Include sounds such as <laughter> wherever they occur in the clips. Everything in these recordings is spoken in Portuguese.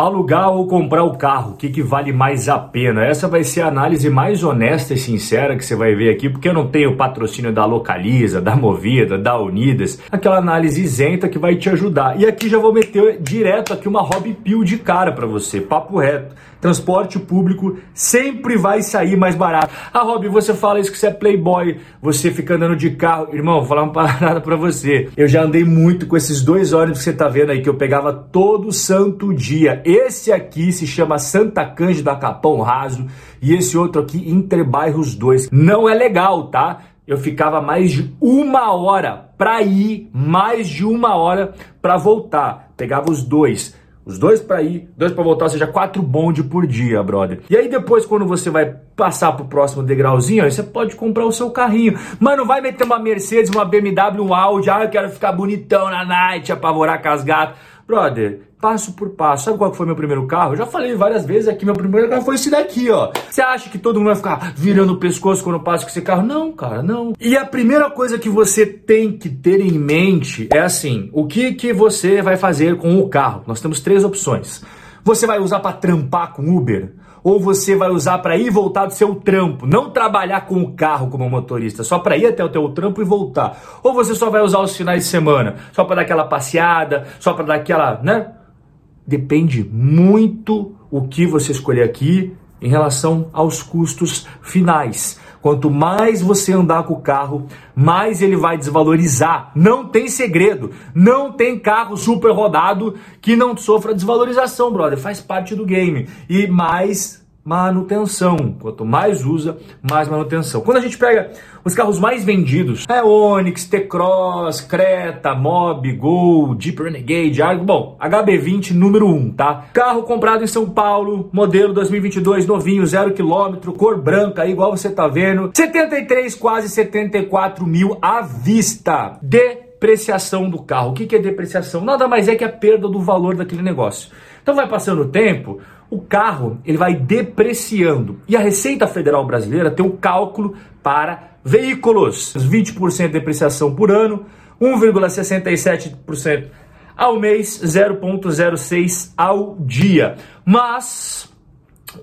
Alugar ou comprar o carro, o que, que vale mais a pena? Essa vai ser a análise mais honesta e sincera que você vai ver aqui, porque eu não tenho patrocínio da Localiza, da Movida, da Unidas, aquela análise isenta que vai te ajudar. E aqui já vou meter direto aqui uma hobby pill de cara para você, papo reto. Transporte público sempre vai sair mais barato. Ah, Rob, você fala isso que você é playboy, você fica andando de carro. Irmão, vou falar uma <laughs> parada pra você. Eu já andei muito com esses dois ônibus que você tá vendo aí, que eu pegava todo santo dia. Esse aqui se chama Santa Cândida Capão Raso e esse outro aqui Entre Bairros 2. Não é legal, tá? Eu ficava mais de uma hora para ir, mais de uma hora para voltar. Pegava os dois. Os dois para ir, dois para voltar, ou seja, quatro bonde por dia, brother. E aí depois, quando você vai passar pro próximo degrauzinho, aí você pode comprar o seu carrinho. Mas não vai meter uma Mercedes, uma BMW, um Audi, ah, eu quero ficar bonitão na night, apavorar com as gatas. Brother, passo por passo. Sabe qual foi meu primeiro carro? Eu já falei várias vezes aqui, meu primeiro carro foi esse daqui, ó. Você acha que todo mundo vai ficar virando o pescoço quando passa com esse carro? Não, cara, não. E a primeira coisa que você tem que ter em mente é assim, o que que você vai fazer com o carro? Nós temos três opções. Você vai usar para trampar com Uber? Ou você vai usar para ir e voltar do seu trampo, não trabalhar com o carro como motorista, só para ir até o teu trampo e voltar. Ou você só vai usar os finais de semana, só para dar aquela passeada, só para dar aquela, né? Depende muito o que você escolher aqui em relação aos custos finais. Quanto mais você andar com o carro, mais ele vai desvalorizar. Não tem segredo. Não tem carro super rodado que não sofra desvalorização, brother. Faz parte do game. E mais manutenção. Quanto mais usa, mais manutenção. Quando a gente pega os carros mais vendidos, é Onix, T-Cross, Creta, Mob, Gol, Jeep Renegade, Argo, bom, HB20 número 1, tá? Carro comprado em São Paulo, modelo 2022, novinho, zero quilômetro, cor branca, igual você tá vendo, 73, quase 74 mil à vista. Depreciação do carro. O que é depreciação? Nada mais é que a perda do valor daquele negócio. Então vai passando o tempo, o carro ele vai depreciando. E a Receita Federal Brasileira tem um cálculo para veículos: 20% de depreciação por ano, 1,67% ao mês, 0,06 ao dia. Mas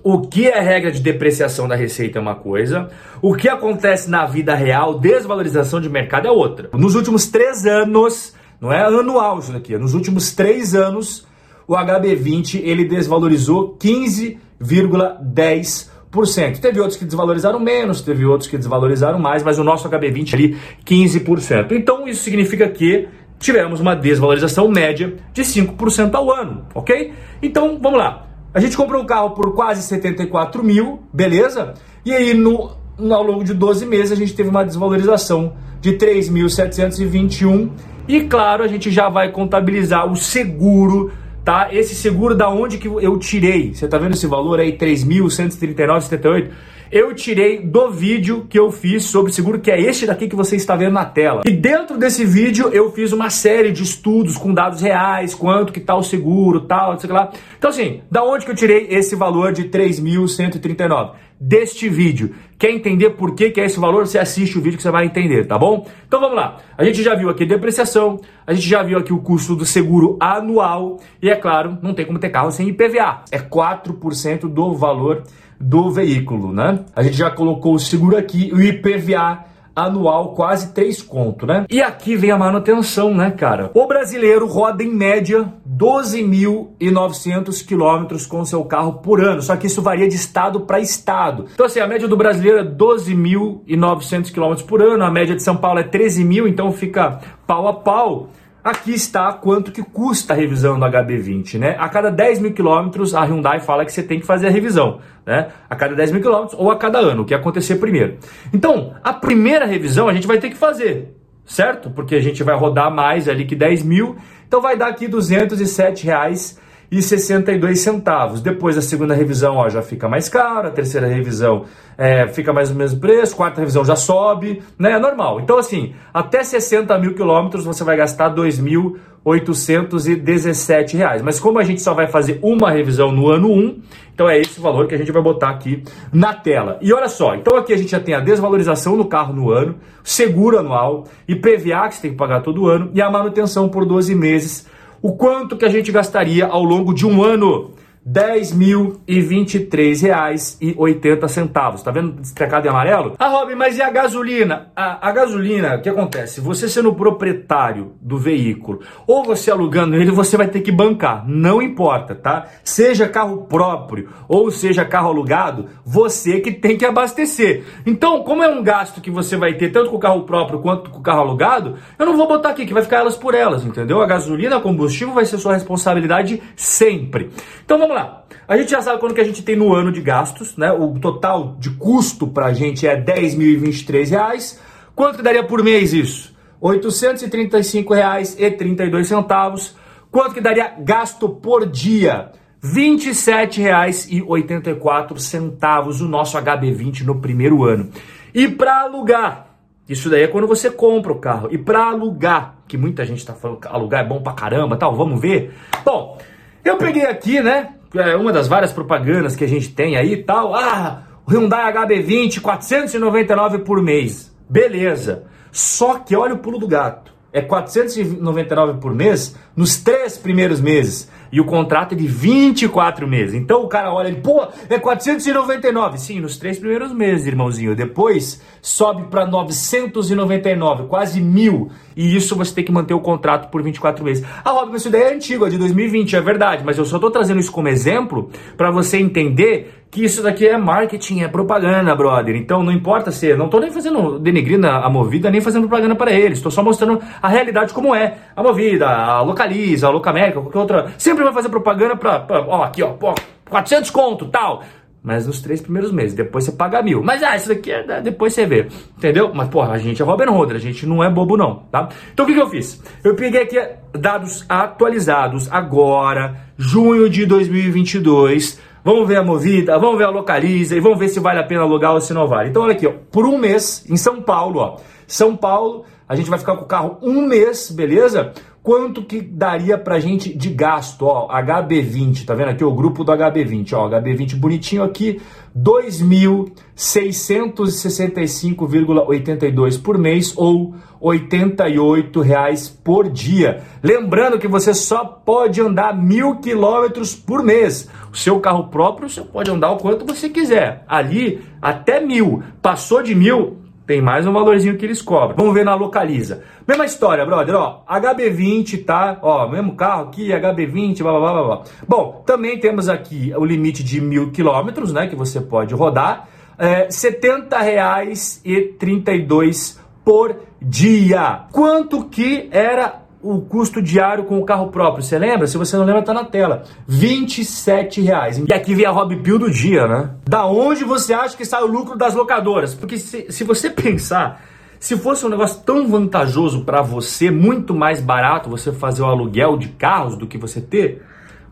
o que é regra de depreciação da receita é uma coisa, o que acontece na vida real, desvalorização de mercado é outra. Nos últimos três anos, não é anual isso daqui, é nos últimos três anos, o HB20 ele desvalorizou 15,10%. Teve outros que desvalorizaram menos, teve outros que desvalorizaram mais, mas o nosso HB20 ali 15%. Então isso significa que tivemos uma desvalorização média de 5% ao ano, ok? Então vamos lá. A gente comprou um carro por quase 74 mil, beleza? E aí no, ao longo de 12 meses a gente teve uma desvalorização de 3.721 e claro, a gente já vai contabilizar o seguro tá? Esse seguro da onde que eu tirei? Você tá vendo esse valor aí 3.139,78? Eu tirei do vídeo que eu fiz sobre seguro, que é este daqui que você está vendo na tela. E dentro desse vídeo eu fiz uma série de estudos com dados reais, quanto que tá o seguro, tal, não sei lá. Então assim, da onde que eu tirei esse valor de 3.139? Deste vídeo. Quer entender por que, que é esse valor? Você assiste o vídeo que você vai entender, tá bom? Então vamos lá. A gente já viu aqui depreciação, a gente já viu aqui o custo do seguro anual e é claro, não tem como ter carro sem IPVA. É 4% do valor do veículo, né? A gente já colocou o seguro aqui, o IPVA anual quase 3 conto, né? E aqui vem a manutenção, né, cara? O brasileiro roda em média 12.900 quilômetros com seu carro por ano, só que isso varia de estado para estado. Então assim, a média do brasileiro é 12.900 quilômetros por ano, a média de São Paulo é 13 mil, então fica pau a pau. Aqui está quanto que custa a revisão do HB20, né? A cada 10 mil quilômetros, a Hyundai fala que você tem que fazer a revisão, né? A cada 10 mil quilômetros ou a cada ano, o que acontecer primeiro. Então, a primeira revisão a gente vai ter que fazer, certo? Porque a gente vai rodar mais ali que 10 mil, então vai dar aqui 207 reais e 62 centavos. Depois a segunda revisão ó, já fica mais caro, a terceira revisão é, fica mais o preço, quarta revisão já sobe, né? É normal. Então, assim, até 60 mil quilômetros você vai gastar 2.817 reais. Mas como a gente só vai fazer uma revisão no ano 1, então é esse valor que a gente vai botar aqui na tela. E olha só, então aqui a gente já tem a desvalorização do carro no ano, seguro anual, IPVA que você tem que pagar todo ano e a manutenção por 12 meses o quanto que a gente gastaria ao longo de um ano. 10.023,80 Tá vendo destacado em amarelo? Ah, Robin, mas e a gasolina? A, a gasolina, o que acontece? Você sendo proprietário do veículo ou você alugando ele, você vai ter que bancar. Não importa, tá? Seja carro próprio ou seja carro alugado, você que tem que abastecer. Então, como é um gasto que você vai ter tanto com o carro próprio quanto com o carro alugado, eu não vou botar aqui, que vai ficar elas por elas, entendeu? A gasolina, combustível vai ser sua responsabilidade sempre. Então vamos lá. A gente já sabe quanto que a gente tem no ano de gastos, né? O total de custo pra gente é 10.023 reais. Quanto que daria por mês isso? R$ 835,32. Quanto que daria gasto por dia? R$ 27,84 o nosso HB20 no primeiro ano. E para alugar, isso daí é quando você compra o carro. E para alugar, que muita gente está falando alugar é bom pra caramba, tal, vamos ver. Bom, eu peguei aqui, né, é uma das várias propagandas que a gente tem aí e tal. Ah, Hyundai HB20, 499 por mês. Beleza. Só que olha o pulo do gato. É 499 por mês nos três primeiros meses. E o contrato é de 24 meses. Então o cara olha e, pô, é 499. Sim, nos três primeiros meses, irmãozinho. Depois sobe para 999, quase mil. E isso você tem que manter o contrato por 24 meses. Ah, Rob, mas isso daí é antigo, é de 2020, é verdade. Mas eu só estou trazendo isso como exemplo para você entender que isso daqui é marketing, é propaganda, brother. Então não importa ser, não estou nem fazendo denegrindo a Movida, nem fazendo propaganda para eles. Estou só mostrando a realidade como é. A Movida, a Localiza, a Locamérica, qualquer outra. Sempre vai fazer propaganda para, ó, aqui, ó, pô, 400 conto, tal. Mas nos três primeiros meses, depois você paga mil. Mas ah, isso daqui é, depois você vê. Entendeu? Mas, porra, a gente é Robin Hood, a gente não é bobo, não, tá? Então o que, que eu fiz? Eu peguei aqui dados atualizados agora, junho de 2022 Vamos ver a movida, vamos ver a localiza e vamos ver se vale a pena alugar ou se não vale. Então olha aqui, ó, por um mês em São Paulo, ó. São Paulo, a gente vai ficar com o carro um mês, beleza? Quanto que daria pra gente de gasto, ó, HB20, tá vendo aqui o grupo do HB20, ó, HB20 bonitinho aqui, 2.665,82 por mês ou R$ reais por dia. Lembrando que você só pode andar mil quilômetros por mês. O seu carro próprio você pode andar o quanto você quiser. Ali até mil. Passou de mil, tem mais um valorzinho que eles cobram. Vamos ver na localiza. Mesma história, brother, ó, HB20, tá? Ó, mesmo carro aqui, HB20, blá, blá, blá, blá. Bom, também temos aqui o limite de mil quilômetros, né, que você pode rodar. É, R$ 70,32 por dia. Quanto que era o custo diário com o carro próprio. Você lembra? Se você não lembra, tá na tela. 27 reais. E aqui vem a Hobby Pill do dia, né? Da onde você acha que sai o lucro das locadoras? Porque se, se você pensar, se fosse um negócio tão vantajoso para você, muito mais barato você fazer o aluguel de carros do que você ter,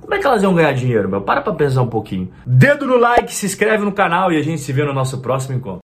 como é que elas iam ganhar dinheiro, meu? Para pra pensar um pouquinho. Dedo no like, se inscreve no canal e a gente se vê no nosso próximo encontro.